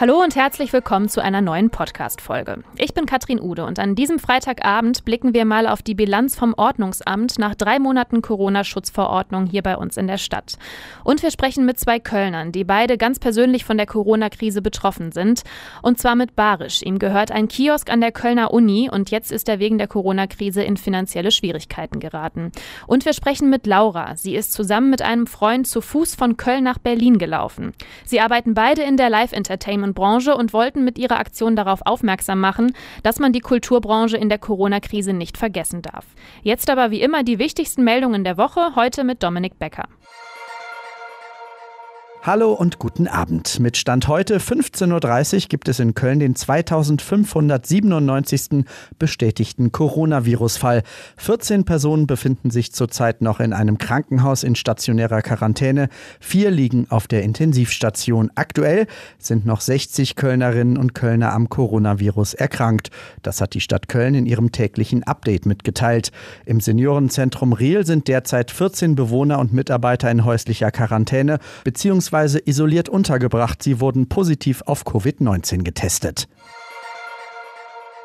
Hallo und herzlich willkommen zu einer neuen Podcast-Folge. Ich bin Katrin Ude und an diesem Freitagabend blicken wir mal auf die Bilanz vom Ordnungsamt nach drei Monaten Corona-Schutzverordnung hier bei uns in der Stadt. Und wir sprechen mit zwei Kölnern, die beide ganz persönlich von der Corona-Krise betroffen sind. Und zwar mit Barisch. Ihm gehört ein Kiosk an der Kölner Uni und jetzt ist er wegen der Corona-Krise in finanzielle Schwierigkeiten geraten. Und wir sprechen mit Laura. Sie ist zusammen mit einem Freund zu Fuß von Köln nach Berlin gelaufen. Sie arbeiten beide in der Live-Entertainment Branche und wollten mit ihrer Aktion darauf aufmerksam machen, dass man die Kulturbranche in der Corona-Krise nicht vergessen darf. Jetzt aber wie immer die wichtigsten Meldungen der Woche, heute mit Dominik Becker. Hallo und guten Abend. Mit Stand heute 15.30 Uhr gibt es in Köln den 2597. bestätigten Coronavirus-Fall. 14 Personen befinden sich zurzeit noch in einem Krankenhaus in stationärer Quarantäne. Vier liegen auf der Intensivstation. Aktuell sind noch 60 Kölnerinnen und Kölner am Coronavirus erkrankt. Das hat die Stadt Köln in ihrem täglichen Update mitgeteilt. Im Seniorenzentrum Riel sind derzeit 14 Bewohner und Mitarbeiter in häuslicher Quarantäne bzw bzw. isoliert untergebracht. Sie wurden positiv auf Covid-19 getestet.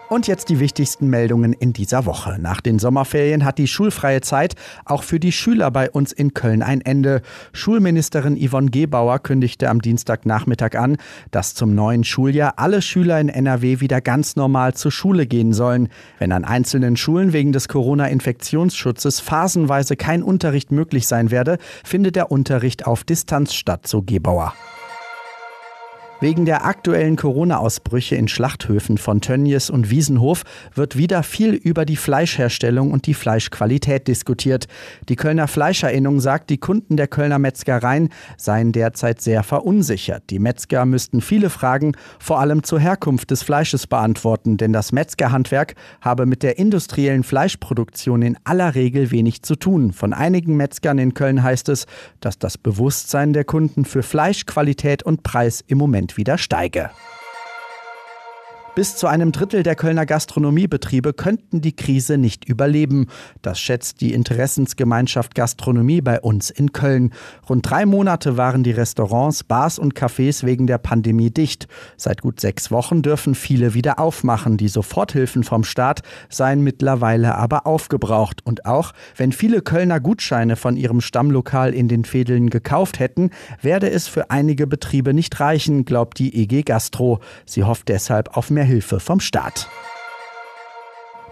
Und jetzt die wichtigsten Meldungen in dieser Woche. Nach den Sommerferien hat die schulfreie Zeit auch für die Schüler bei uns in Köln ein Ende. Schulministerin Yvonne Gebauer kündigte am Dienstagnachmittag an, dass zum neuen Schuljahr alle Schüler in NRW wieder ganz normal zur Schule gehen sollen. Wenn an einzelnen Schulen wegen des Corona-Infektionsschutzes phasenweise kein Unterricht möglich sein werde, findet der Unterricht auf Distanz statt, so Gebauer. Wegen der aktuellen Corona-Ausbrüche in Schlachthöfen von Tönnies und Wiesenhof wird wieder viel über die Fleischherstellung und die Fleischqualität diskutiert. Die Kölner Fleischerinnung sagt, die Kunden der Kölner Metzgereien seien derzeit sehr verunsichert. Die Metzger müssten viele Fragen vor allem zur Herkunft des Fleisches beantworten, denn das Metzgerhandwerk habe mit der industriellen Fleischproduktion in aller Regel wenig zu tun. Von einigen Metzgern in Köln heißt es, dass das Bewusstsein der Kunden für Fleischqualität und Preis im Moment wieder steige. Bis zu einem Drittel der Kölner Gastronomiebetriebe könnten die Krise nicht überleben. Das schätzt die Interessensgemeinschaft Gastronomie bei uns in Köln. Rund drei Monate waren die Restaurants, Bars und Cafés wegen der Pandemie dicht. Seit gut sechs Wochen dürfen viele wieder aufmachen. Die Soforthilfen vom Staat seien mittlerweile aber aufgebraucht. Und auch wenn viele Kölner Gutscheine von ihrem Stammlokal in den Fädeln gekauft hätten, werde es für einige Betriebe nicht reichen, glaubt die EG Gastro. Sie hofft deshalb auf mehr mehr Hilfe vom Staat.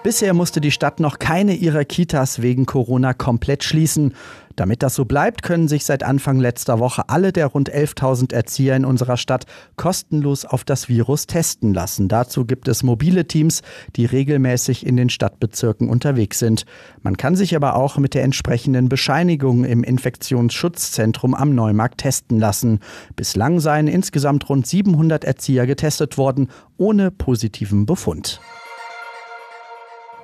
Bisher musste die Stadt noch keine ihrer Kitas wegen Corona komplett schließen. Damit das so bleibt, können sich seit Anfang letzter Woche alle der rund 11.000 Erzieher in unserer Stadt kostenlos auf das Virus testen lassen. Dazu gibt es mobile Teams, die regelmäßig in den Stadtbezirken unterwegs sind. Man kann sich aber auch mit der entsprechenden Bescheinigung im Infektionsschutzzentrum am Neumarkt testen lassen. Bislang seien insgesamt rund 700 Erzieher getestet worden, ohne positiven Befund.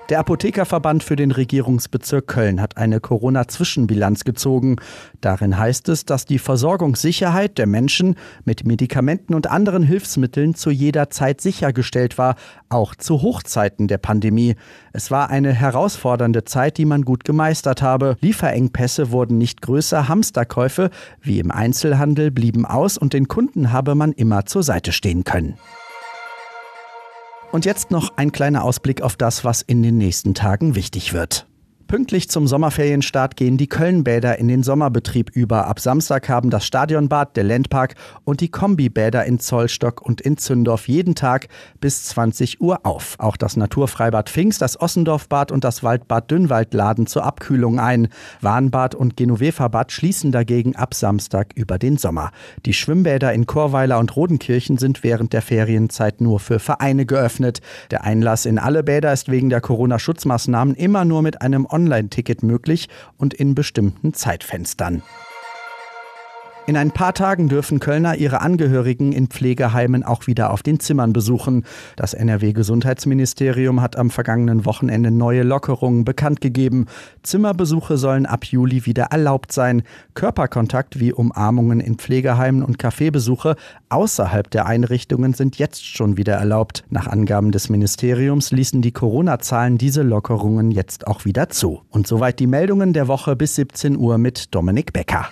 Der Apothekerverband für den Regierungsbezirk Köln hat eine Corona-Zwischenbilanz gezogen. Darin heißt es, dass die Versorgungssicherheit der Menschen mit Medikamenten und anderen Hilfsmitteln zu jeder Zeit sichergestellt war, auch zu Hochzeiten der Pandemie. Es war eine herausfordernde Zeit, die man gut gemeistert habe. Lieferengpässe wurden nicht größer, Hamsterkäufe wie im Einzelhandel blieben aus und den Kunden habe man immer zur Seite stehen können. Und jetzt noch ein kleiner Ausblick auf das, was in den nächsten Tagen wichtig wird. Pünktlich zum Sommerferienstart gehen die Kölnbäder in den Sommerbetrieb über. Ab Samstag haben das Stadionbad, der Landpark und die Kombibäder in Zollstock und in Zündorf jeden Tag bis 20 Uhr auf. Auch das Naturfreibad Pfingst, das Ossendorfbad und das Waldbad Dünnwald laden zur Abkühlung ein. Warnbad und Genoveverbad schließen dagegen ab Samstag über den Sommer. Die Schwimmbäder in Chorweiler und Rodenkirchen sind während der Ferienzeit nur für Vereine geöffnet. Der Einlass in alle Bäder ist wegen der Corona-Schutzmaßnahmen immer nur mit einem Online-Ticket möglich und in bestimmten Zeitfenstern. In ein paar Tagen dürfen Kölner ihre Angehörigen in Pflegeheimen auch wieder auf den Zimmern besuchen. Das NRW-Gesundheitsministerium hat am vergangenen Wochenende neue Lockerungen bekannt gegeben. Zimmerbesuche sollen ab Juli wieder erlaubt sein. Körperkontakt wie Umarmungen in Pflegeheimen und Kaffeebesuche außerhalb der Einrichtungen sind jetzt schon wieder erlaubt. Nach Angaben des Ministeriums ließen die Corona-Zahlen diese Lockerungen jetzt auch wieder zu. Und soweit die Meldungen der Woche bis 17 Uhr mit Dominik Becker.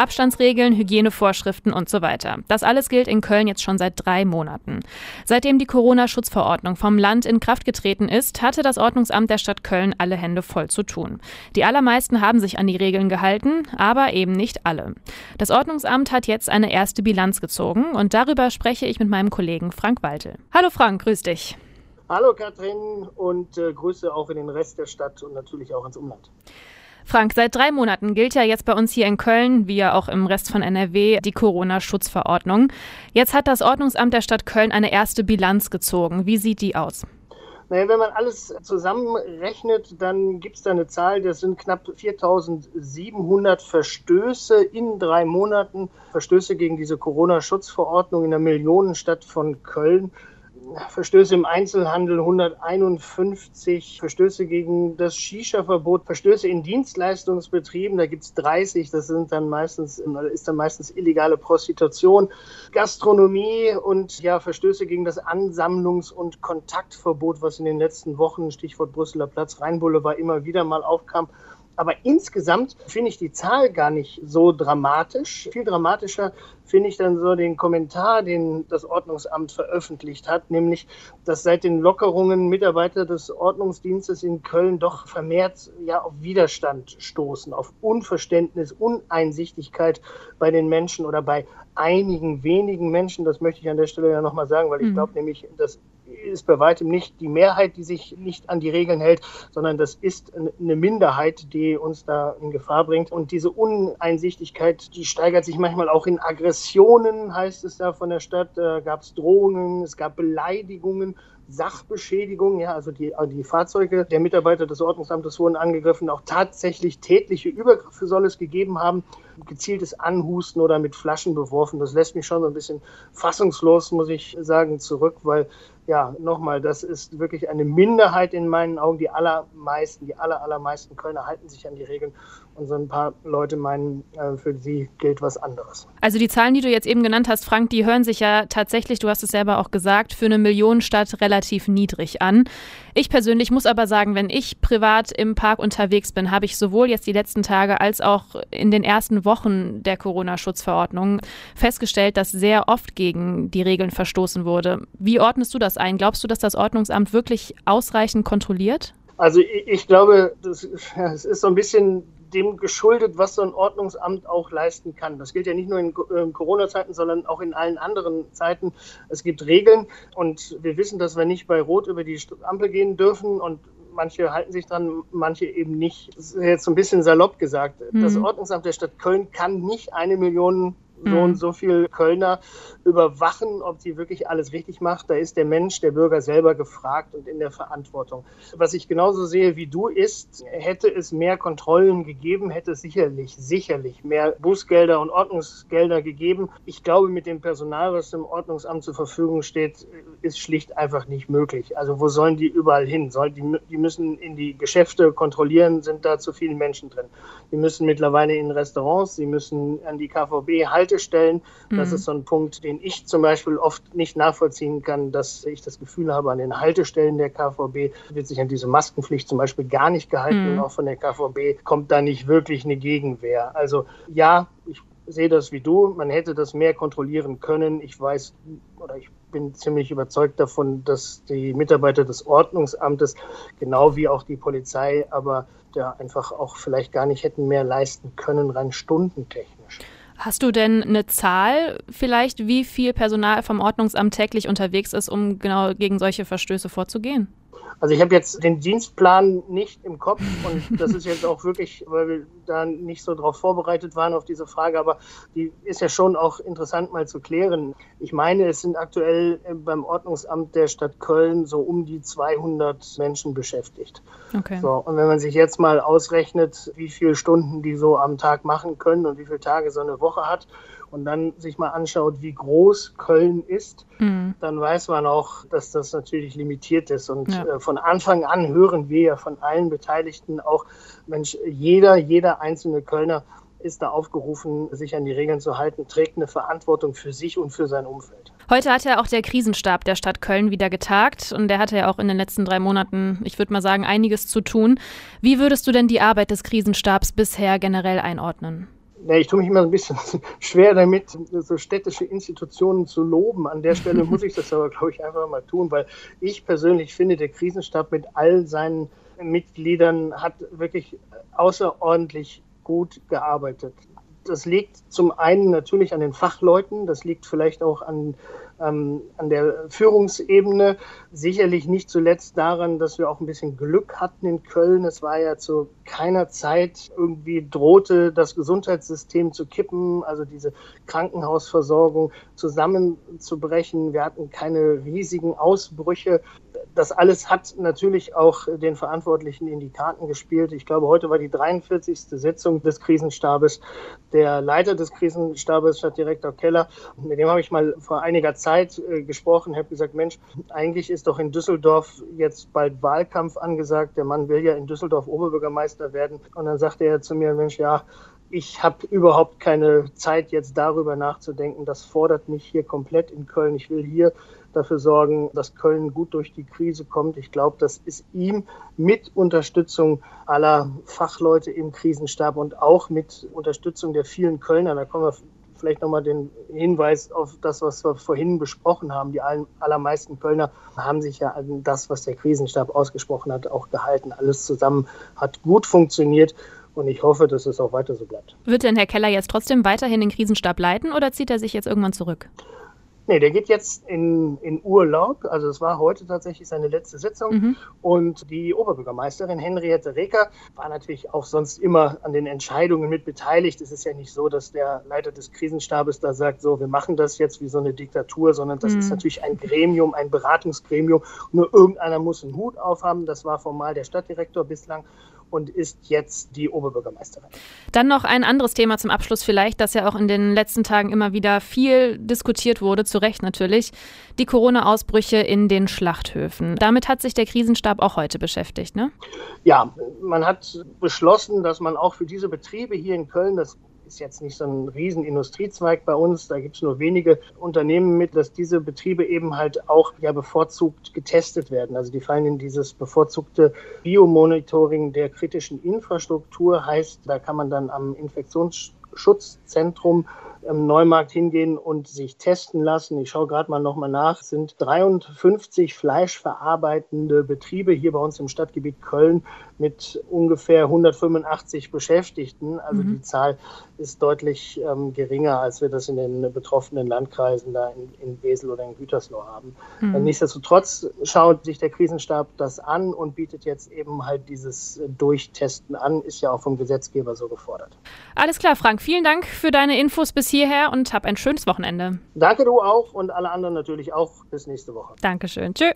Abstandsregeln, Hygienevorschriften und so weiter. Das alles gilt in Köln jetzt schon seit drei Monaten. Seitdem die Corona-Schutzverordnung vom Land in Kraft getreten ist, hatte das Ordnungsamt der Stadt Köln alle Hände voll zu tun. Die allermeisten haben sich an die Regeln gehalten, aber eben nicht alle. Das Ordnungsamt hat jetzt eine erste Bilanz gezogen und darüber spreche ich mit meinem Kollegen Frank Waltel. Hallo Frank, grüß dich. Hallo Katrin und äh, Grüße auch in den Rest der Stadt und natürlich auch ins Umland. Frank, seit drei Monaten gilt ja jetzt bei uns hier in Köln, wie ja auch im Rest von NRW, die Corona-Schutzverordnung. Jetzt hat das Ordnungsamt der Stadt Köln eine erste Bilanz gezogen. Wie sieht die aus? Naja, wenn man alles zusammenrechnet, dann gibt es da eine Zahl, das sind knapp 4700 Verstöße in drei Monaten, Verstöße gegen diese Corona-Schutzverordnung in der Millionenstadt von Köln. Verstöße im Einzelhandel 151, Verstöße gegen das Shisha-Verbot, Verstöße in Dienstleistungsbetrieben, da gibt es 30, das sind dann meistens, ist dann meistens illegale Prostitution, Gastronomie und ja, Verstöße gegen das Ansammlungs- und Kontaktverbot, was in den letzten Wochen, Stichwort Brüsseler Platz, Rheinbulle immer wieder mal aufkam. Aber insgesamt finde ich die Zahl gar nicht so dramatisch. Viel dramatischer finde ich dann so den Kommentar, den das Ordnungsamt veröffentlicht hat, nämlich, dass seit den Lockerungen Mitarbeiter des Ordnungsdienstes in Köln doch vermehrt ja auf Widerstand stoßen, auf Unverständnis, Uneinsichtigkeit bei den Menschen oder bei einigen wenigen Menschen. Das möchte ich an der Stelle ja nochmal sagen, weil ich mhm. glaube nämlich, dass ist bei weitem nicht die Mehrheit, die sich nicht an die Regeln hält, sondern das ist eine Minderheit, die uns da in Gefahr bringt. Und diese Uneinsichtigkeit, die steigert sich manchmal auch in Aggressionen, heißt es da von der Stadt. Da gab es Drohungen, es gab Beleidigungen. Sachbeschädigung, ja, also die, die Fahrzeuge der Mitarbeiter des Ordnungsamtes wurden angegriffen, auch tatsächlich tätliche Übergriffe soll es gegeben haben, gezieltes Anhusten oder mit Flaschen beworfen. Das lässt mich schon so ein bisschen fassungslos, muss ich sagen, zurück, weil ja, nochmal, das ist wirklich eine Minderheit in meinen Augen. Die allermeisten, die aller, allermeisten Kölner halten sich an die Regeln und so ein paar Leute meinen, äh, für sie gilt was anderes. Also die Zahlen, die du jetzt eben genannt hast, Frank, die hören sich ja tatsächlich, du hast es selber auch gesagt, für eine Millionenstadt relativ niedrig an. Ich persönlich muss aber sagen, wenn ich privat im Park unterwegs bin, habe ich sowohl jetzt die letzten Tage als auch in den ersten Wochen der Corona-Schutzverordnung festgestellt, dass sehr oft gegen die Regeln verstoßen wurde. Wie ordnest du das ein? Glaubst du, dass das Ordnungsamt wirklich ausreichend kontrolliert? Also ich, glaube, das ist so ein bisschen dem geschuldet, was so ein Ordnungsamt auch leisten kann. Das gilt ja nicht nur in ähm, Corona-Zeiten, sondern auch in allen anderen Zeiten. Es gibt Regeln und wir wissen, dass wir nicht bei Rot über die Ampel gehen dürfen und manche halten sich dran, manche eben nicht. Das ist jetzt so ein bisschen salopp gesagt. Mhm. Das Ordnungsamt der Stadt Köln kann nicht eine Million so und mhm. so viel Kölner überwachen, ob sie wirklich alles richtig macht. Da ist der Mensch, der Bürger selber gefragt und in der Verantwortung. Was ich genauso sehe wie du ist, hätte es mehr Kontrollen gegeben, hätte es sicherlich, sicherlich mehr Bußgelder und Ordnungsgelder gegeben. Ich glaube, mit dem Personal, was dem Ordnungsamt zur Verfügung steht, ist schlicht einfach nicht möglich. Also wo sollen die überall hin? Soll die, die müssen in die Geschäfte kontrollieren, sind da zu viele Menschen drin. Die müssen mittlerweile in Restaurants, sie müssen an die KVB Haltestellen. Das mhm. ist so ein Punkt, den ich zum Beispiel oft nicht nachvollziehen kann, dass ich das Gefühl habe, an den Haltestellen der KVB wird sich an diese Maskenpflicht zum Beispiel gar nicht gehalten. Mhm. Auch von der KVB kommt da nicht wirklich eine Gegenwehr. Also ja, ich sehe das wie du. Man hätte das mehr kontrollieren können. Ich weiß oder ich bin ziemlich überzeugt davon, dass die Mitarbeiter des Ordnungsamtes, genau wie auch die Polizei, aber ja einfach auch vielleicht gar nicht hätten mehr leisten können, rein stundentechnisch. Hast du denn eine Zahl vielleicht, wie viel Personal vom Ordnungsamt täglich unterwegs ist, um genau gegen solche Verstöße vorzugehen? Also ich habe jetzt den Dienstplan nicht im Kopf und das ist jetzt auch wirklich, weil wir da nicht so darauf vorbereitet waren auf diese Frage, aber die ist ja schon auch interessant mal zu klären. Ich meine, es sind aktuell beim Ordnungsamt der Stadt Köln so um die 200 Menschen beschäftigt. Okay. So, und wenn man sich jetzt mal ausrechnet, wie viele Stunden die so am Tag machen können und wie viele Tage so eine Woche hat und dann sich mal anschaut, wie groß Köln ist, mhm. dann weiß man auch, dass das natürlich limitiert ist. Und ja. äh, von Anfang an hören wir ja von allen Beteiligten auch, Mensch, jeder, jeder einzelne Kölner ist da aufgerufen, sich an die Regeln zu halten, trägt eine Verantwortung für sich und für sein Umfeld. Heute hat ja auch der Krisenstab der Stadt Köln wieder getagt und der hatte ja auch in den letzten drei Monaten, ich würde mal sagen, einiges zu tun. Wie würdest du denn die Arbeit des Krisenstabs bisher generell einordnen? Ja, ich tue mich immer ein bisschen schwer damit, so städtische Institutionen zu loben. An der Stelle muss ich das aber, glaube ich, einfach mal tun, weil ich persönlich finde, der Krisenstab mit all seinen Mitgliedern hat wirklich außerordentlich gut gearbeitet. Das liegt zum einen natürlich an den Fachleuten, das liegt vielleicht auch an ähm, an der Führungsebene. Sicherlich nicht zuletzt daran, dass wir auch ein bisschen Glück hatten in Köln. Es war ja zu keiner Zeit irgendwie drohte das Gesundheitssystem zu kippen, also diese Krankenhausversorgung zusammenzubrechen. Wir hatten keine riesigen Ausbrüche das alles hat natürlich auch den Verantwortlichen in die Karten gespielt. Ich glaube, heute war die 43. Sitzung des Krisenstabes. Der Leiter des Krisenstabes, Stadtdirektor Keller, mit dem habe ich mal vor einiger Zeit äh, gesprochen, habe gesagt, Mensch, eigentlich ist doch in Düsseldorf jetzt bald Wahlkampf angesagt. Der Mann will ja in Düsseldorf Oberbürgermeister werden. Und dann sagte er zu mir, Mensch, ja, ich habe überhaupt keine Zeit, jetzt darüber nachzudenken. Das fordert mich hier komplett in Köln. Ich will hier dafür sorgen, dass Köln gut durch die Krise kommt. Ich glaube, das ist ihm mit Unterstützung aller Fachleute im Krisenstab und auch mit Unterstützung der vielen Kölner, da kommen wir vielleicht nochmal den Hinweis auf das, was wir vorhin besprochen haben. Die allermeisten Kölner haben sich ja an das, was der Krisenstab ausgesprochen hat, auch gehalten. Alles zusammen hat gut funktioniert. Und ich hoffe, dass es auch weiter so bleibt. Wird denn Herr Keller jetzt trotzdem weiterhin den Krisenstab leiten oder zieht er sich jetzt irgendwann zurück? Nee, der geht jetzt in, in Urlaub. Also es war heute tatsächlich seine letzte Sitzung. Mhm. Und die Oberbürgermeisterin Henriette Reker war natürlich auch sonst immer an den Entscheidungen mit beteiligt. Es ist ja nicht so, dass der Leiter des Krisenstabes da sagt, so, wir machen das jetzt wie so eine Diktatur, sondern das mhm. ist natürlich ein Gremium, ein Beratungsgremium. Nur irgendeiner muss einen Hut aufhaben. Das war formal der Stadtdirektor bislang und ist jetzt die Oberbürgermeisterin. Dann noch ein anderes Thema zum Abschluss vielleicht, das ja auch in den letzten Tagen immer wieder viel diskutiert wurde, zu Recht natürlich, die Corona-Ausbrüche in den Schlachthöfen. Damit hat sich der Krisenstab auch heute beschäftigt, ne? Ja, man hat beschlossen, dass man auch für diese Betriebe hier in Köln, das ist jetzt nicht so ein riesen Industriezweig bei uns. Da gibt es nur wenige Unternehmen mit, dass diese Betriebe eben halt auch ja bevorzugt getestet werden. Also die fallen in dieses bevorzugte Biomonitoring der kritischen Infrastruktur. Heißt, da kann man dann am Infektionsschutzzentrum im Neumarkt hingehen und sich testen lassen. Ich schaue gerade mal nochmal nach. Es sind 53 fleischverarbeitende Betriebe hier bei uns im Stadtgebiet Köln mit ungefähr 185 Beschäftigten. Also mhm. die Zahl ist deutlich ähm, geringer, als wir das in den betroffenen Landkreisen da in, in Wesel oder in Gütersloh haben. Mhm. Nichtsdestotrotz schaut sich der Krisenstab das an und bietet jetzt eben halt dieses Durchtesten an, ist ja auch vom Gesetzgeber so gefordert. Alles klar, Frank. Vielen Dank für deine Infos bis hierher und hab ein schönes Wochenende. Danke du auch und alle anderen natürlich auch. Bis nächste Woche. Dankeschön. Tschö.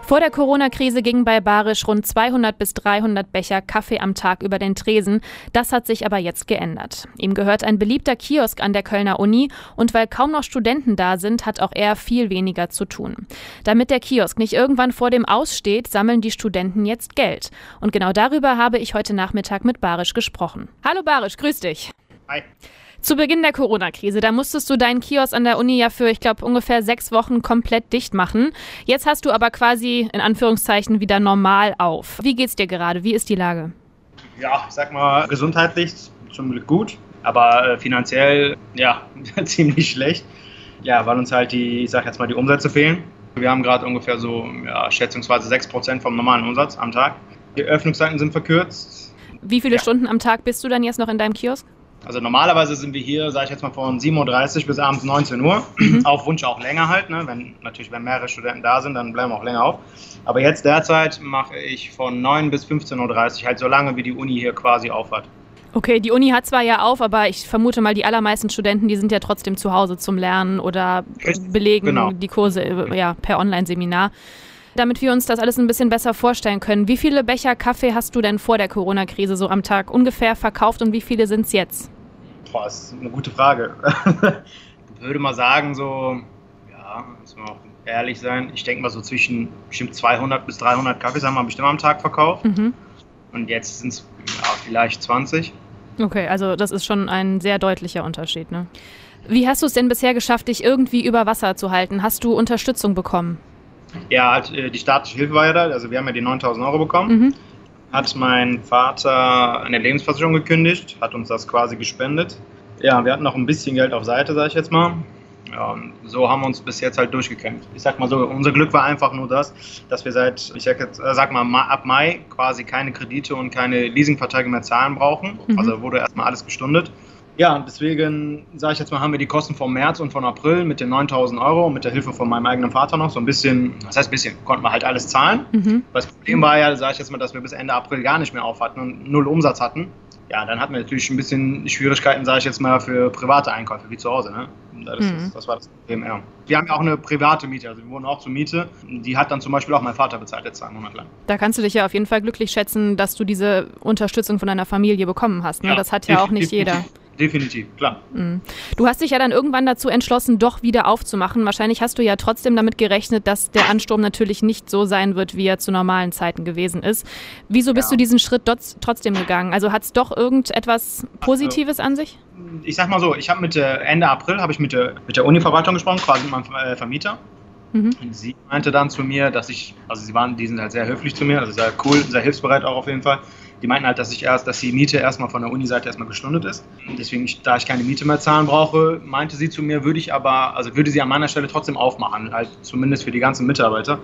Vor der Corona-Krise gingen bei Barisch rund 200 bis 300 Becher Kaffee am Tag über den Tresen. Das hat sich aber jetzt geändert. Ihm gehört ein beliebter Kiosk an der Kölner Uni und weil kaum noch Studenten da sind, hat auch er viel weniger zu tun. Damit der Kiosk nicht irgendwann vor dem Aussteht, sammeln die Studenten jetzt Geld. Und genau darüber habe ich heute Nachmittag mit Barisch gesprochen. Hallo Barisch, grüß dich. Hi. Zu Beginn der Corona-Krise, da musstest du deinen Kiosk an der Uni ja für, ich glaube, ungefähr sechs Wochen komplett dicht machen. Jetzt hast du aber quasi in Anführungszeichen wieder normal auf. Wie geht's dir gerade? Wie ist die Lage? Ja, ich sag mal, gesundheitlich zum Glück gut, aber äh, finanziell ja ziemlich schlecht. Ja, weil uns halt die, ich sag jetzt mal, die Umsätze fehlen. Wir haben gerade ungefähr so ja, schätzungsweise 6% vom normalen Umsatz am Tag. Die Öffnungszeiten sind verkürzt. Wie viele ja. Stunden am Tag bist du dann jetzt noch in deinem Kiosk? Also normalerweise sind wir hier, sage ich jetzt mal, von 7.30 Uhr bis abends 19 Uhr. Mhm. Auf Wunsch auch länger halt. Ne? Wenn, natürlich, wenn mehrere Studenten da sind, dann bleiben wir auch länger auf. Aber jetzt derzeit mache ich von 9 bis 15.30 Uhr, halt so lange, wie die Uni hier quasi aufhat. Okay, die Uni hat zwar ja auf, aber ich vermute mal, die allermeisten Studenten, die sind ja trotzdem zu Hause zum Lernen oder belegen genau. die Kurse äh, ja, per Online-Seminar. Damit wir uns das alles ein bisschen besser vorstellen können, wie viele Becher Kaffee hast du denn vor der Corona-Krise so am Tag ungefähr verkauft und wie viele sind es jetzt? Boah, das ist eine gute Frage. ich würde mal sagen, so, ja, muss man auch ehrlich sein, ich denke mal so zwischen bestimmt 200 bis 300 Kaffees haben wir bestimmt am Tag verkauft. Mhm. Und jetzt sind es ja, vielleicht 20. Okay, also das ist schon ein sehr deutlicher Unterschied. Ne? Wie hast du es denn bisher geschafft, dich irgendwie über Wasser zu halten? Hast du Unterstützung bekommen? Ja, halt, äh, die staatliche Hilfe war ja da. Also wir haben ja die 9000 Euro bekommen. Mhm. Hat mein Vater eine Lebensversicherung gekündigt, hat uns das quasi gespendet. Ja, wir hatten noch ein bisschen Geld auf Seite, sage ich jetzt mal. Ja, so haben wir uns bis jetzt halt durchgekämpft. Ich sag mal so, unser Glück war einfach nur das, dass wir seit, ich sag, jetzt, äh, sag mal, ab Mai quasi keine Kredite und keine Leasingverträge mehr zahlen brauchen. Mhm. Also wurde erstmal alles gestundet. Ja, deswegen sage ich jetzt mal, haben wir die Kosten vom März und von April mit den 9000 Euro mit der Hilfe von meinem eigenen Vater noch so ein bisschen, das heißt ein bisschen, konnten wir halt alles zahlen. Mhm. Das Problem war ja, sage ich jetzt mal, dass wir bis Ende April gar nicht mehr auf hatten und null Umsatz hatten. Ja, dann hatten wir natürlich ein bisschen Schwierigkeiten, sage ich jetzt mal, für private Einkäufe wie zu Hause. Ne? Das, mhm. ist, das war das Problem, ja. Wir haben ja auch eine private Miete, also wir wohnen auch zur Miete. Die hat dann zum Beispiel auch mein Vater bezahlt, jetzt zwei Monate lang. Da kannst du dich ja auf jeden Fall glücklich schätzen, dass du diese Unterstützung von deiner Familie bekommen hast. Ne? Ja, das hat ja auch nicht jeder definitiv, klar. Mhm. Du hast dich ja dann irgendwann dazu entschlossen, doch wieder aufzumachen. Wahrscheinlich hast du ja trotzdem damit gerechnet, dass der Ansturm natürlich nicht so sein wird, wie er zu normalen Zeiten gewesen ist. Wieso bist ja. du diesen Schritt trotzdem gegangen? Also hat es doch irgendetwas Positives also, an sich? Ich sag mal so, ich habe mit Ende April habe ich mit der, mit der Uni-Verwaltung gesprochen, quasi mit meinem äh, Vermieter. Mhm. Sie meinte dann zu mir, dass ich, also sie waren, die sind halt sehr höflich zu mir, also sehr cool, sehr hilfsbereit auch auf jeden Fall. Die meinten halt, dass ich erst, dass die Miete erstmal von der Uni-Seite erstmal gestundet ist. Deswegen, da ich keine Miete mehr zahlen brauche, meinte sie zu mir, würde ich aber, also würde sie an meiner Stelle trotzdem aufmachen, halt zumindest für die ganzen Mitarbeiter,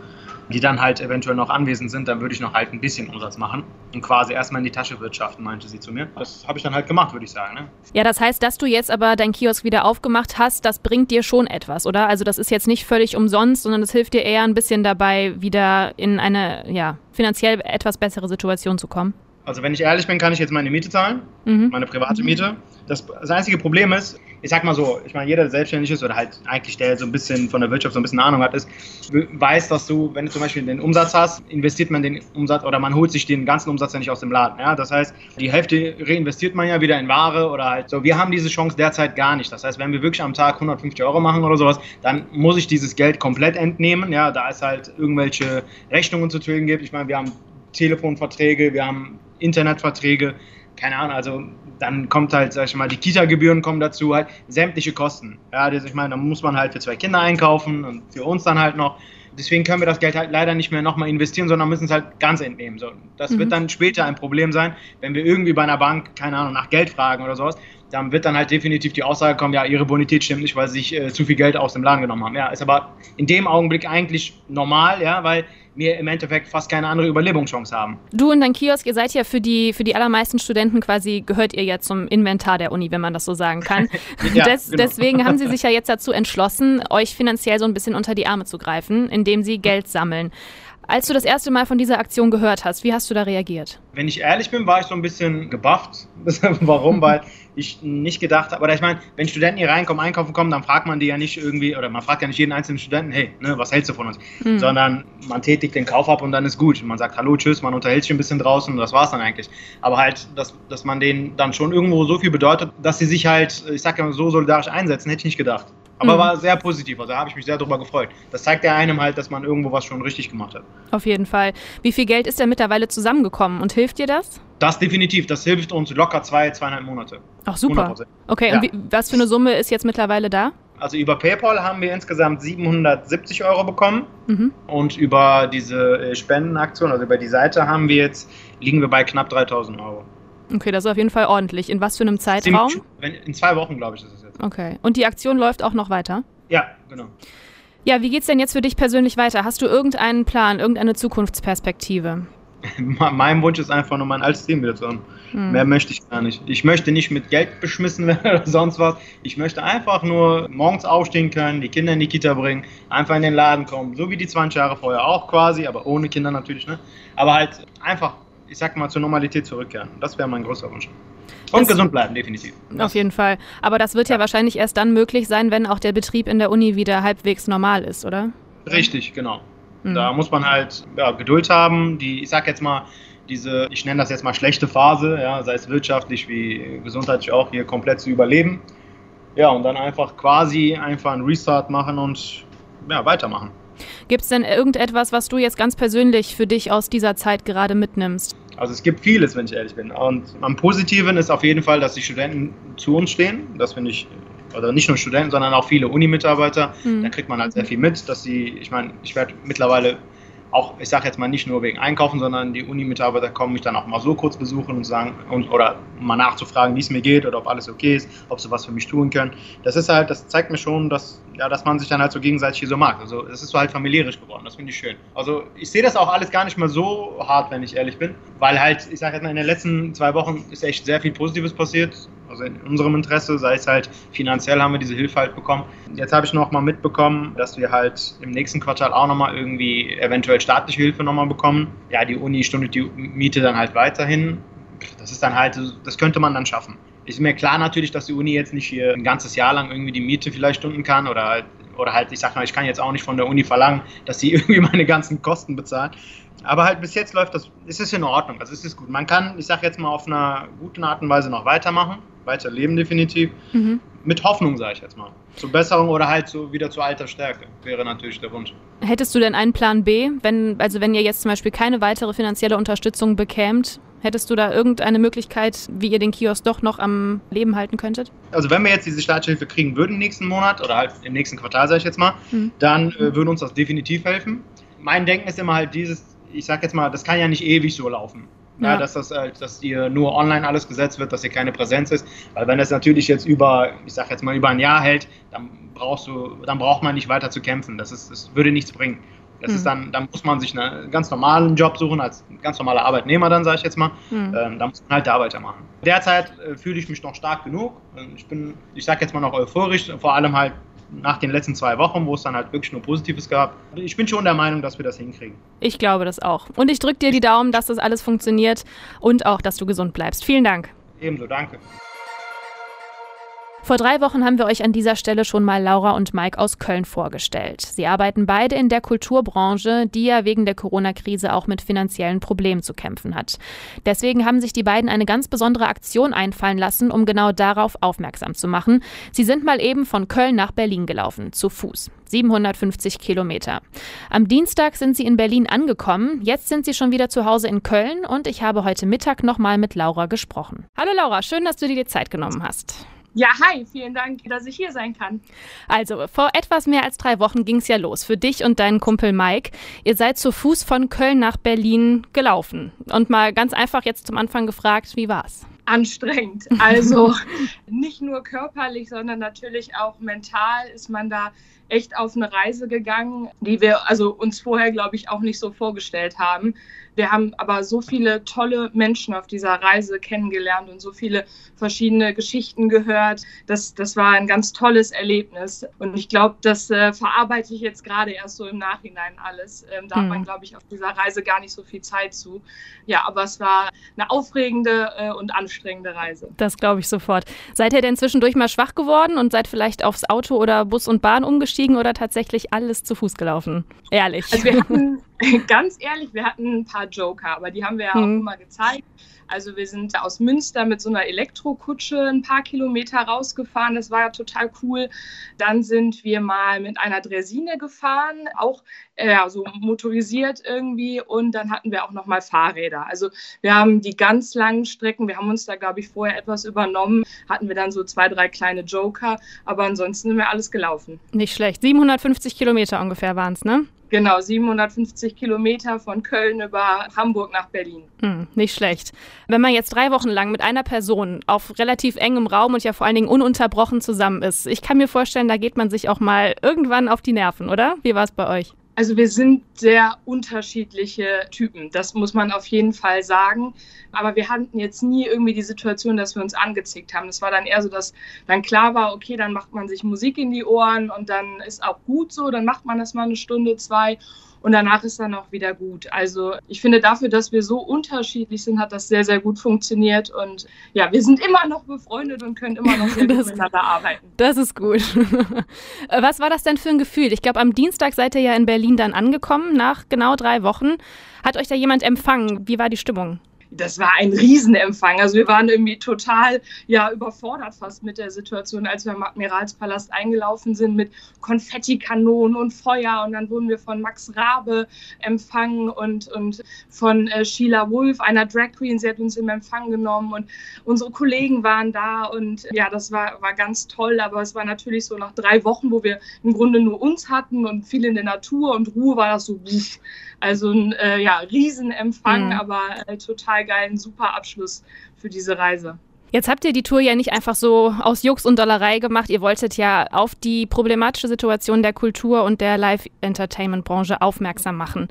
die dann halt eventuell noch anwesend sind, dann würde ich noch halt ein bisschen Umsatz machen und quasi erstmal in die Tasche wirtschaften, meinte sie zu mir. Das habe ich dann halt gemacht, würde ich sagen. Ne? Ja, das heißt, dass du jetzt aber dein Kiosk wieder aufgemacht hast, das bringt dir schon etwas, oder? Also das ist jetzt nicht völlig umsonst, sondern das hilft dir eher ein bisschen dabei, wieder in eine ja, finanziell etwas bessere Situation zu kommen. Also wenn ich ehrlich bin, kann ich jetzt meine Miete zahlen, mhm. meine private Miete. Das, das, einzige Problem ist, ich sag mal so, ich meine, jeder, der selbstständig ist oder halt eigentlich der so ein bisschen von der Wirtschaft so ein bisschen Ahnung hat, ist, weiß, dass du, wenn du zum Beispiel den Umsatz hast, investiert man den Umsatz oder man holt sich den ganzen Umsatz ja nicht aus dem Laden. Ja? Das heißt, die Hälfte reinvestiert man ja wieder in Ware oder halt so. Wir haben diese Chance derzeit gar nicht. Das heißt, wenn wir wirklich am Tag 150 Euro machen oder sowas, dann muss ich dieses Geld komplett entnehmen. Ja, da es halt irgendwelche Rechnungen zu tilgen gibt. Ich meine, wir haben Telefonverträge, wir haben Internetverträge, keine Ahnung, also dann kommt halt, sag ich mal, die Kita-Gebühren kommen dazu, halt sämtliche Kosten. Ja, das, ich meine, da muss man halt für zwei Kinder einkaufen und für uns dann halt noch. Deswegen können wir das Geld halt leider nicht mehr nochmal investieren, sondern müssen es halt ganz entnehmen. So, das mhm. wird dann später ein Problem sein, wenn wir irgendwie bei einer Bank, keine Ahnung, nach Geld fragen oder sowas. Dann wird dann halt definitiv die Aussage kommen, ja, ihre Bonität stimmt nicht, weil sie sich äh, zu viel Geld aus dem Laden genommen haben. Ja, ist aber in dem Augenblick eigentlich normal, ja, weil wir im Endeffekt fast keine andere Überlebungschance haben. Du und dein Kiosk, ihr seid ja für die, für die allermeisten Studenten quasi, gehört ihr ja zum Inventar der Uni, wenn man das so sagen kann. ja, Des, genau. Deswegen haben sie sich ja jetzt dazu entschlossen, euch finanziell so ein bisschen unter die Arme zu greifen, indem sie Geld sammeln. Als du das erste Mal von dieser Aktion gehört hast, wie hast du da reagiert? Wenn ich ehrlich bin, war ich so ein bisschen gebufft. Warum? Weil ich nicht gedacht habe, oder ich meine, wenn Studenten hier reinkommen, einkaufen kommen, dann fragt man die ja nicht irgendwie, oder man fragt ja nicht jeden einzelnen Studenten, hey, ne, was hältst du von uns? Mhm. Sondern man tätigt den Kauf ab und dann ist gut. Man sagt Hallo, tschüss, man unterhält sich ein bisschen draußen und das war's dann eigentlich. Aber halt, dass, dass man denen dann schon irgendwo so viel bedeutet, dass sie sich halt, ich sag ja mal, so solidarisch einsetzen, hätte ich nicht gedacht. Aber mhm. war sehr positiv, also da habe ich mich sehr darüber gefreut. Das zeigt ja einem halt, dass man irgendwo was schon richtig gemacht hat. Auf jeden Fall. Wie viel Geld ist denn mittlerweile zusammengekommen und hilft dir das? Das definitiv, das hilft uns locker zwei, zweieinhalb Monate. Ach super. 100%. Okay, ja. und wie, was für eine Summe ist jetzt mittlerweile da? Also über PayPal haben wir insgesamt 770 Euro bekommen mhm. und über diese äh, Spendenaktion, also über die Seite haben wir jetzt, liegen wir bei knapp 3000 Euro. Okay, das ist auf jeden Fall ordentlich. In was für einem Zeitraum? In zwei Wochen, glaube ich, ist es. Okay. Und die Aktion läuft auch noch weiter? Ja, genau. Ja, wie geht's denn jetzt für dich persönlich weiter? Hast du irgendeinen Plan, irgendeine Zukunftsperspektive? mein Wunsch ist einfach nur mein altes Team wieder zu haben. Hm. Mehr möchte ich gar nicht. Ich möchte nicht mit Geld beschmissen werden oder sonst was. Ich möchte einfach nur morgens aufstehen können, die Kinder in die Kita bringen, einfach in den Laden kommen, so wie die 20 Jahre vorher auch quasi, aber ohne Kinder natürlich. Ne? Aber halt einfach ich sag mal, zur Normalität zurückkehren. Das wäre mein größter Wunsch. Und das gesund bleiben, definitiv. Auf jeden Fall. Aber das wird ja. ja. wahrscheinlich erst dann möglich sein, wenn auch der Betrieb in der Uni wieder halbwegs normal ist, oder? Richtig, genau. Mhm. Da muss man halt ja, Geduld haben. Die, ich sag jetzt mal, diese, ich nenne das jetzt mal schlechte Phase, ja, sei es wirtschaftlich wie gesundheitlich auch, hier komplett zu überleben. Ja, und dann einfach quasi einfach einen Restart machen und ja, weitermachen. Gibt es denn irgendetwas, was du jetzt ganz persönlich für dich aus dieser Zeit gerade mitnimmst? Also es gibt vieles, wenn ich ehrlich bin. Und am Positiven ist auf jeden Fall, dass die Studenten zu uns stehen. Das finde ich, oder nicht nur Studenten, sondern auch viele Uni-Mitarbeiter. Mhm. Da kriegt man halt sehr viel mit, dass sie, ich meine, ich werde mittlerweile auch, ich sage jetzt mal nicht nur wegen Einkaufen, sondern die Uni-Mitarbeiter kommen mich dann auch mal so kurz besuchen und sagen, und, oder mal nachzufragen, wie es mir geht oder ob alles okay ist, ob sie was für mich tun können. Das ist halt, das zeigt mir schon, dass, ja, dass man sich dann halt so gegenseitig hier so mag. Also es ist so halt familiärisch geworden, das finde ich schön. Also ich sehe das auch alles gar nicht mehr so hart, wenn ich ehrlich bin, weil halt, ich sage jetzt mal, in den letzten zwei Wochen ist echt sehr viel Positives passiert also in unserem Interesse, sei es halt finanziell haben wir diese Hilfe halt bekommen. Jetzt habe ich noch mal mitbekommen, dass wir halt im nächsten Quartal auch noch mal irgendwie eventuell staatliche Hilfe noch mal bekommen. Ja, die Uni stundet die Miete dann halt weiterhin. Das ist dann halt, das könnte man dann schaffen. Ist mir klar natürlich, dass die Uni jetzt nicht hier ein ganzes Jahr lang irgendwie die Miete vielleicht stunden kann oder halt, oder halt, ich sag mal, ich kann jetzt auch nicht von der Uni verlangen, dass sie irgendwie meine ganzen Kosten bezahlt. Aber halt bis jetzt läuft das, ist es in Ordnung, also ist es gut. Man kann, ich sag jetzt mal, auf einer guten Art und Weise noch weitermachen weiterleben definitiv. Mhm. Mit Hoffnung, sage ich jetzt mal. Zur Besserung oder halt so wieder zu alter Stärke wäre natürlich der Wunsch. Hättest du denn einen Plan B, wenn, also wenn ihr jetzt zum Beispiel keine weitere finanzielle Unterstützung bekämt, Hättest du da irgendeine Möglichkeit, wie ihr den Kiosk doch noch am Leben halten könntet? Also wenn wir jetzt diese Staatshilfe kriegen würden im nächsten Monat oder halt im nächsten Quartal, sage ich jetzt mal, mhm. dann äh, würde uns das definitiv helfen. Mein Denken ist immer halt dieses, ich sage jetzt mal, das kann ja nicht ewig so laufen. Ja. dass das halt, dass dir nur online alles gesetzt wird, dass hier keine Präsenz ist. Weil wenn das natürlich jetzt über, ich sag jetzt mal, über ein Jahr hält, dann brauchst du, dann braucht man nicht weiter zu kämpfen. Das ist, das würde nichts bringen. Das mhm. ist dann, dann muss man sich einen ganz normalen Job suchen, als ganz normaler Arbeitnehmer, dann sage ich jetzt mal. Mhm. Ähm, da muss man halt da weitermachen. Derzeit äh, fühle ich mich noch stark genug. Ich bin, ich sage jetzt mal noch euphorisch, vor allem halt nach den letzten zwei Wochen, wo es dann halt wirklich nur Positives gab. Ich bin schon der Meinung, dass wir das hinkriegen. Ich glaube das auch. Und ich drücke dir die Daumen, dass das alles funktioniert und auch, dass du gesund bleibst. Vielen Dank. Ebenso, danke. Vor drei Wochen haben wir euch an dieser Stelle schon mal Laura und Mike aus Köln vorgestellt. Sie arbeiten beide in der Kulturbranche, die ja wegen der Corona-Krise auch mit finanziellen Problemen zu kämpfen hat. Deswegen haben sich die beiden eine ganz besondere Aktion einfallen lassen, um genau darauf aufmerksam zu machen. Sie sind mal eben von Köln nach Berlin gelaufen, zu Fuß. 750 Kilometer. Am Dienstag sind sie in Berlin angekommen. Jetzt sind sie schon wieder zu Hause in Köln und ich habe heute Mittag nochmal mit Laura gesprochen. Hallo Laura, schön, dass du dir die Zeit genommen hast. Ja, hi, vielen Dank, dass ich hier sein kann. Also, vor etwas mehr als drei Wochen ging es ja los für dich und deinen Kumpel Mike. Ihr seid zu Fuß von Köln nach Berlin gelaufen. Und mal ganz einfach jetzt zum Anfang gefragt, wie war's? Anstrengend. Also nicht nur körperlich, sondern natürlich auch mental ist man da echt auf eine Reise gegangen, die wir also uns vorher, glaube ich, auch nicht so vorgestellt haben. Wir haben aber so viele tolle Menschen auf dieser Reise kennengelernt und so viele verschiedene Geschichten gehört. Das, das war ein ganz tolles Erlebnis. Und ich glaube, das äh, verarbeite ich jetzt gerade erst so im Nachhinein alles. Ähm, da hm. hat man, glaube ich, auf dieser Reise gar nicht so viel Zeit zu. Ja, aber es war eine aufregende äh, und anstrengende Reise. Das glaube ich sofort. Seid ihr denn zwischendurch mal schwach geworden und seid vielleicht aufs Auto oder Bus und Bahn umgestiegen oder tatsächlich alles zu Fuß gelaufen? Ehrlich. Also wir hatten, ganz ehrlich, wir hatten ein paar Joker, aber die haben wir ja hm. auch immer gezeigt. Also wir sind aus Münster mit so einer Elektrokutsche ein paar Kilometer rausgefahren. Das war ja total cool. Dann sind wir mal mit einer Dresine gefahren, auch äh, so motorisiert irgendwie. Und dann hatten wir auch noch mal Fahrräder. Also wir haben die ganz langen Strecken, wir haben uns da, glaube ich, vorher etwas übernommen, hatten wir dann so zwei, drei kleine Joker. Aber ansonsten sind wir alles gelaufen. Nicht schlecht. 750 Kilometer ungefähr waren es, ne? Genau, 750 Kilometer von Köln über Hamburg nach Berlin. Hm, nicht schlecht. Wenn man jetzt drei Wochen lang mit einer Person auf relativ engem Raum und ja vor allen Dingen ununterbrochen zusammen ist, ich kann mir vorstellen, da geht man sich auch mal irgendwann auf die Nerven, oder? Wie war es bei euch? Also wir sind sehr unterschiedliche Typen, das muss man auf jeden Fall sagen. Aber wir hatten jetzt nie irgendwie die Situation, dass wir uns angezickt haben. Es war dann eher so, dass dann klar war, okay, dann macht man sich Musik in die Ohren und dann ist auch gut so, dann macht man das mal eine Stunde, zwei und danach ist dann auch wieder gut. Also ich finde dafür, dass wir so unterschiedlich sind, hat das sehr, sehr gut funktioniert und ja, wir sind immer noch befreundet und können immer noch sehr gut miteinander arbeiten. Das ist gut. Was war das denn für ein Gefühl? Ich glaube, am Dienstag seid ihr ja in Berlin dann angekommen, nach genau drei Wochen. Hat euch da jemand empfangen? Wie war die Stimmung? Das war ein Riesenempfang. Also wir waren irgendwie total ja überfordert fast mit der Situation, als wir im Admiralspalast eingelaufen sind mit Konfettikanonen und Feuer und dann wurden wir von Max Rabe empfangen und, und von äh, Sheila Wolf, einer Drag Queen, sie hat uns im Empfang genommen und unsere Kollegen waren da und ja, das war, war ganz toll, aber es war natürlich so nach drei Wochen, wo wir im Grunde nur uns hatten und viel in der Natur und Ruhe war das so, Also ein äh, ja, Riesenempfang, mhm. aber äh, total geilen, super Abschluss für diese Reise. Jetzt habt ihr die Tour ja nicht einfach so aus Jux und Dollerei gemacht. Ihr wolltet ja auf die problematische Situation der Kultur- und der Live-Entertainment-Branche aufmerksam machen.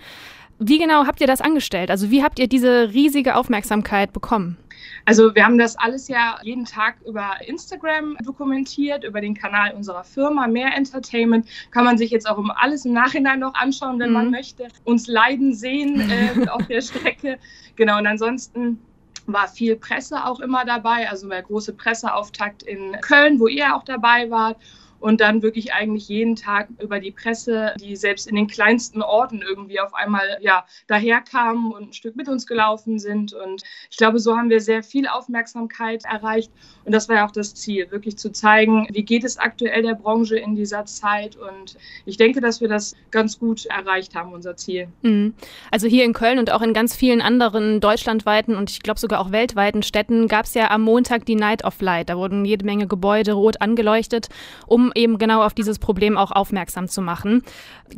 Wie genau habt ihr das angestellt? Also wie habt ihr diese riesige Aufmerksamkeit bekommen? Also wir haben das alles ja jeden Tag über Instagram dokumentiert, über den Kanal unserer Firma Mehr Entertainment. Kann man sich jetzt auch um alles im Nachhinein noch anschauen, wenn mhm. man möchte. Uns leiden sehen äh, auf der Strecke. Genau, und ansonsten war viel Presse auch immer dabei, also der große Presseauftakt in Köln, wo ihr auch dabei wart und dann wirklich eigentlich jeden Tag über die Presse, die selbst in den kleinsten Orten irgendwie auf einmal ja daherkamen und ein Stück mit uns gelaufen sind. Und ich glaube, so haben wir sehr viel Aufmerksamkeit erreicht. Und das war ja auch das Ziel, wirklich zu zeigen, wie geht es aktuell der Branche in dieser Zeit. Und ich denke, dass wir das ganz gut erreicht haben, unser Ziel. Mhm. Also hier in Köln und auch in ganz vielen anderen deutschlandweiten und ich glaube sogar auch weltweiten Städten gab es ja am Montag die Night of Light. Da wurden jede Menge Gebäude rot angeleuchtet, um eben genau auf dieses Problem auch aufmerksam zu machen.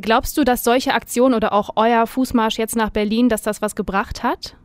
Glaubst du, dass solche Aktionen oder auch euer Fußmarsch jetzt nach Berlin, dass das was gebracht hat?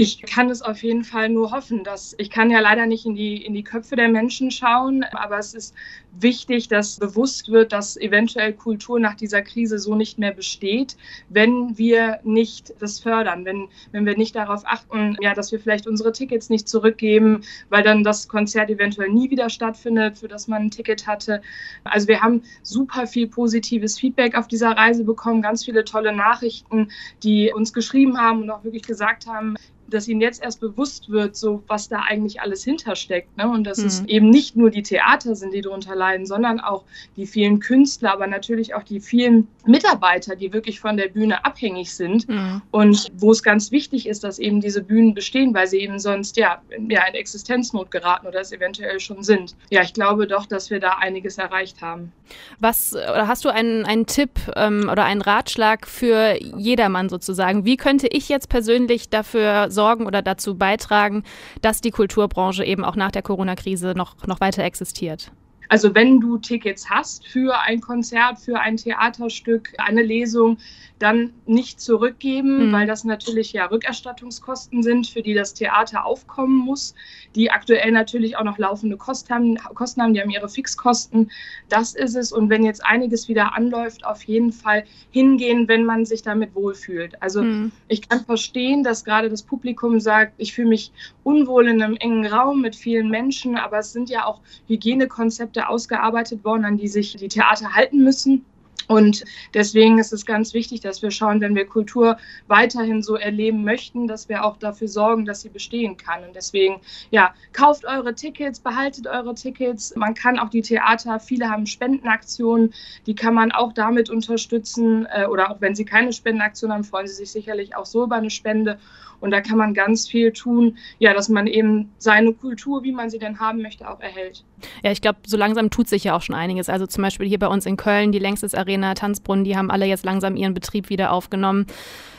Ich kann es auf jeden Fall nur hoffen, dass ich kann ja leider nicht in die, in die Köpfe der Menschen schauen, aber es ist wichtig, dass bewusst wird, dass eventuell Kultur nach dieser Krise so nicht mehr besteht, wenn wir nicht das fördern, wenn, wenn wir nicht darauf achten, ja, dass wir vielleicht unsere Tickets nicht zurückgeben, weil dann das Konzert eventuell nie wieder stattfindet, für das man ein Ticket hatte. Also wir haben super viel positives Feedback auf dieser Reise bekommen, ganz viele tolle Nachrichten, die uns geschrieben haben und auch wirklich gesagt haben, um, dass ihnen jetzt erst bewusst wird, so was da eigentlich alles hintersteckt. Ne? Und dass mhm. es eben nicht nur die Theater sind, die darunter leiden, sondern auch die vielen Künstler, aber natürlich auch die vielen Mitarbeiter, die wirklich von der Bühne abhängig sind. Mhm. Und wo es ganz wichtig ist, dass eben diese Bühnen bestehen, weil sie eben sonst ja, ja in Existenznot geraten oder es eventuell schon sind. Ja, ich glaube doch, dass wir da einiges erreicht haben. Was oder hast du einen, einen Tipp ähm, oder einen Ratschlag für jedermann sozusagen? Wie könnte ich jetzt persönlich dafür sorgen, oder dazu beitragen, dass die Kulturbranche eben auch nach der Corona-Krise noch, noch weiter existiert? Also wenn du Tickets hast für ein Konzert, für ein Theaterstück, eine Lesung, dann nicht zurückgeben, mhm. weil das natürlich ja Rückerstattungskosten sind, für die das Theater aufkommen muss, die aktuell natürlich auch noch laufende Kosten haben, Kosten haben, die haben ihre Fixkosten. Das ist es. Und wenn jetzt einiges wieder anläuft, auf jeden Fall hingehen, wenn man sich damit wohlfühlt. Also mhm. ich kann verstehen, dass gerade das Publikum sagt, ich fühle mich unwohl in einem engen Raum mit vielen Menschen, aber es sind ja auch Hygienekonzepte ausgearbeitet worden, an die sich die Theater halten müssen. Und deswegen ist es ganz wichtig, dass wir schauen, wenn wir Kultur weiterhin so erleben möchten, dass wir auch dafür sorgen, dass sie bestehen kann. Und deswegen, ja, kauft eure Tickets, behaltet eure Tickets. Man kann auch die Theater, viele haben Spendenaktionen, die kann man auch damit unterstützen. Äh, oder auch wenn sie keine Spendenaktion haben, freuen sie sich sicherlich auch so über eine Spende. Und da kann man ganz viel tun, ja, dass man eben seine Kultur, wie man sie denn haben möchte, auch erhält. Ja, ich glaube, so langsam tut sich ja auch schon einiges. Also zum Beispiel hier bei uns in Köln, die Längstes Arena, Tanzbrunnen, die haben alle jetzt langsam ihren Betrieb wieder aufgenommen.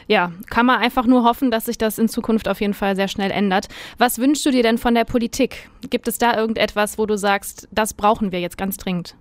Ja, kann man einfach nur hoffen, dass sich das in Zukunft auf jeden Fall sehr schnell ändert. Was wünschst du dir denn von der Politik? Gibt es da irgendetwas, wo du sagst, das brauchen wir jetzt ganz dringend?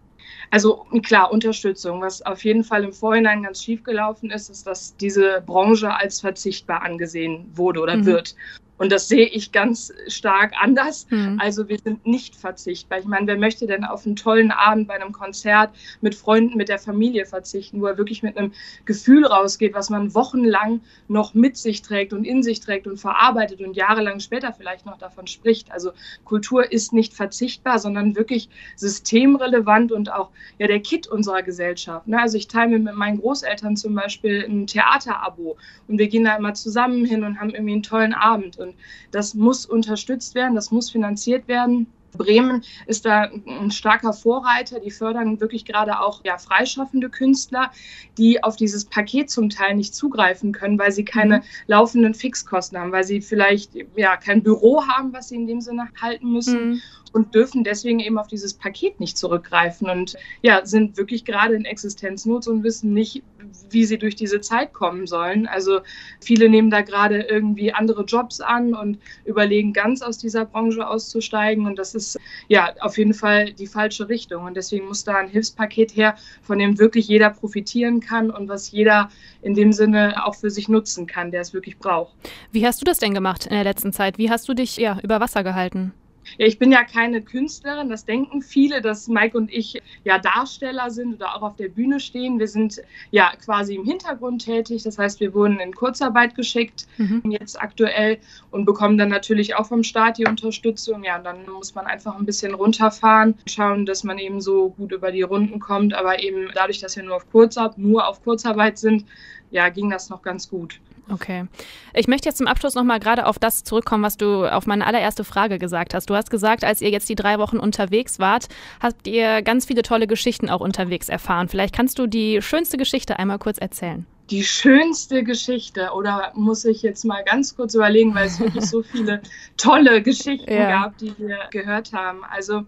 Also klar, Unterstützung. Was auf jeden Fall im Vorhinein ganz schief gelaufen ist, ist, dass diese Branche als verzichtbar angesehen wurde oder mhm. wird. Und das sehe ich ganz stark anders. Mhm. Also wir sind nicht verzichtbar. Ich meine, wer möchte denn auf einen tollen Abend bei einem Konzert mit Freunden, mit der Familie verzichten, wo er wirklich mit einem Gefühl rausgeht, was man wochenlang noch mit sich trägt und in sich trägt und verarbeitet und jahrelang später vielleicht noch davon spricht. Also Kultur ist nicht verzichtbar, sondern wirklich systemrelevant und auch ja der Kit unserer Gesellschaft. Ne? Also ich teile mir mit meinen Großeltern zum Beispiel ein Theaterabo und wir gehen da immer zusammen hin und haben irgendwie einen tollen Abend. Und und das muss unterstützt werden, das muss finanziert werden. Bremen ist da ein starker Vorreiter. Die fördern wirklich gerade auch ja, freischaffende Künstler, die auf dieses Paket zum Teil nicht zugreifen können, weil sie keine mhm. laufenden Fixkosten haben, weil sie vielleicht ja kein Büro haben, was sie in dem Sinne halten müssen. Mhm. Und dürfen deswegen eben auf dieses Paket nicht zurückgreifen und ja, sind wirklich gerade in Existenznot und wissen nicht, wie sie durch diese Zeit kommen sollen. Also viele nehmen da gerade irgendwie andere Jobs an und überlegen, ganz aus dieser Branche auszusteigen. Und das ist ja auf jeden Fall die falsche Richtung. Und deswegen muss da ein Hilfspaket her, von dem wirklich jeder profitieren kann und was jeder in dem Sinne auch für sich nutzen kann, der es wirklich braucht. Wie hast du das denn gemacht in der letzten Zeit? Wie hast du dich ja, über Wasser gehalten? Ja, ich bin ja keine Künstlerin, das denken viele, dass Mike und ich ja Darsteller sind oder auch auf der Bühne stehen. Wir sind ja quasi im Hintergrund tätig, das heißt, wir wurden in Kurzarbeit geschickt, mhm. jetzt aktuell und bekommen dann natürlich auch vom Staat die Unterstützung. Ja, und dann muss man einfach ein bisschen runterfahren, schauen, dass man eben so gut über die Runden kommt, aber eben dadurch, dass wir nur auf Kurzarbeit, nur auf Kurzarbeit sind, ja, ging das noch ganz gut. Okay. Ich möchte jetzt zum Abschluss nochmal gerade auf das zurückkommen, was du auf meine allererste Frage gesagt hast. Du hast gesagt, als ihr jetzt die drei Wochen unterwegs wart, habt ihr ganz viele tolle Geschichten auch unterwegs erfahren. Vielleicht kannst du die schönste Geschichte einmal kurz erzählen. Die schönste Geschichte, oder muss ich jetzt mal ganz kurz überlegen, weil es wirklich so viele tolle Geschichten ja. gab, die wir gehört haben. Also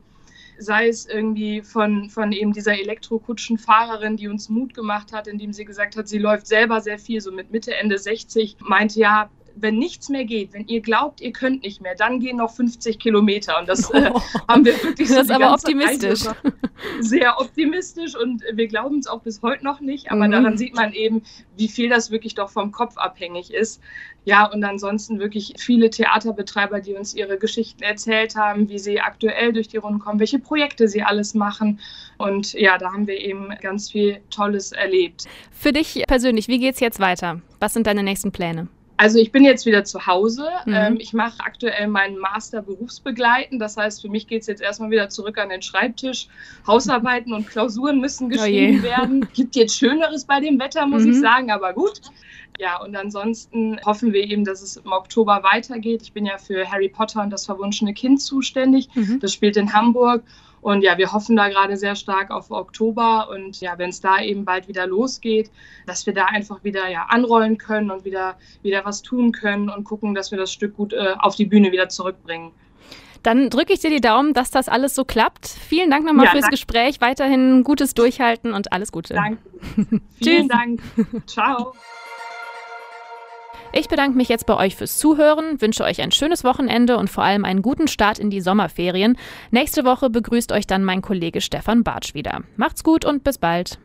sei es irgendwie von, von eben dieser Elektrokutschenfahrerin, die uns Mut gemacht hat, indem sie gesagt hat, sie läuft selber sehr viel, so mit Mitte, Ende 60, meinte ja, wenn nichts mehr geht, wenn ihr glaubt, ihr könnt nicht mehr, dann gehen noch 50 Kilometer. Und das äh, haben wir wirklich so. Das ist aber optimistisch. Sehr optimistisch und wir glauben es auch bis heute noch nicht. Aber mhm. daran sieht man eben, wie viel das wirklich doch vom Kopf abhängig ist. Ja, und ansonsten wirklich viele Theaterbetreiber, die uns ihre Geschichten erzählt haben, wie sie aktuell durch die Runden kommen, welche Projekte sie alles machen. Und ja, da haben wir eben ganz viel Tolles erlebt. Für dich persönlich, wie geht es jetzt weiter? Was sind deine nächsten Pläne? Also ich bin jetzt wieder zu Hause. Mhm. Ähm, ich mache aktuell meinen Master berufsbegleiten. Das heißt, für mich geht es jetzt erstmal wieder zurück an den Schreibtisch. Hausarbeiten und Klausuren müssen oh geschrieben oh werden. Gibt jetzt Schöneres bei dem Wetter, muss mhm. ich sagen, aber gut. Ja, und ansonsten hoffen wir eben, dass es im Oktober weitergeht. Ich bin ja für Harry Potter und das verwunschene Kind zuständig. Mhm. Das spielt in Hamburg. Und ja, wir hoffen da gerade sehr stark auf Oktober und ja, wenn es da eben bald wieder losgeht, dass wir da einfach wieder ja anrollen können und wieder, wieder was tun können und gucken, dass wir das Stück gut äh, auf die Bühne wieder zurückbringen. Dann drücke ich dir die Daumen, dass das alles so klappt. Vielen Dank nochmal ja, fürs danke. Gespräch. Weiterhin gutes Durchhalten und alles Gute. Danke. Vielen Dank. Ciao. Ich bedanke mich jetzt bei euch fürs Zuhören, wünsche euch ein schönes Wochenende und vor allem einen guten Start in die Sommerferien. Nächste Woche begrüßt euch dann mein Kollege Stefan Bartsch wieder. Macht's gut und bis bald.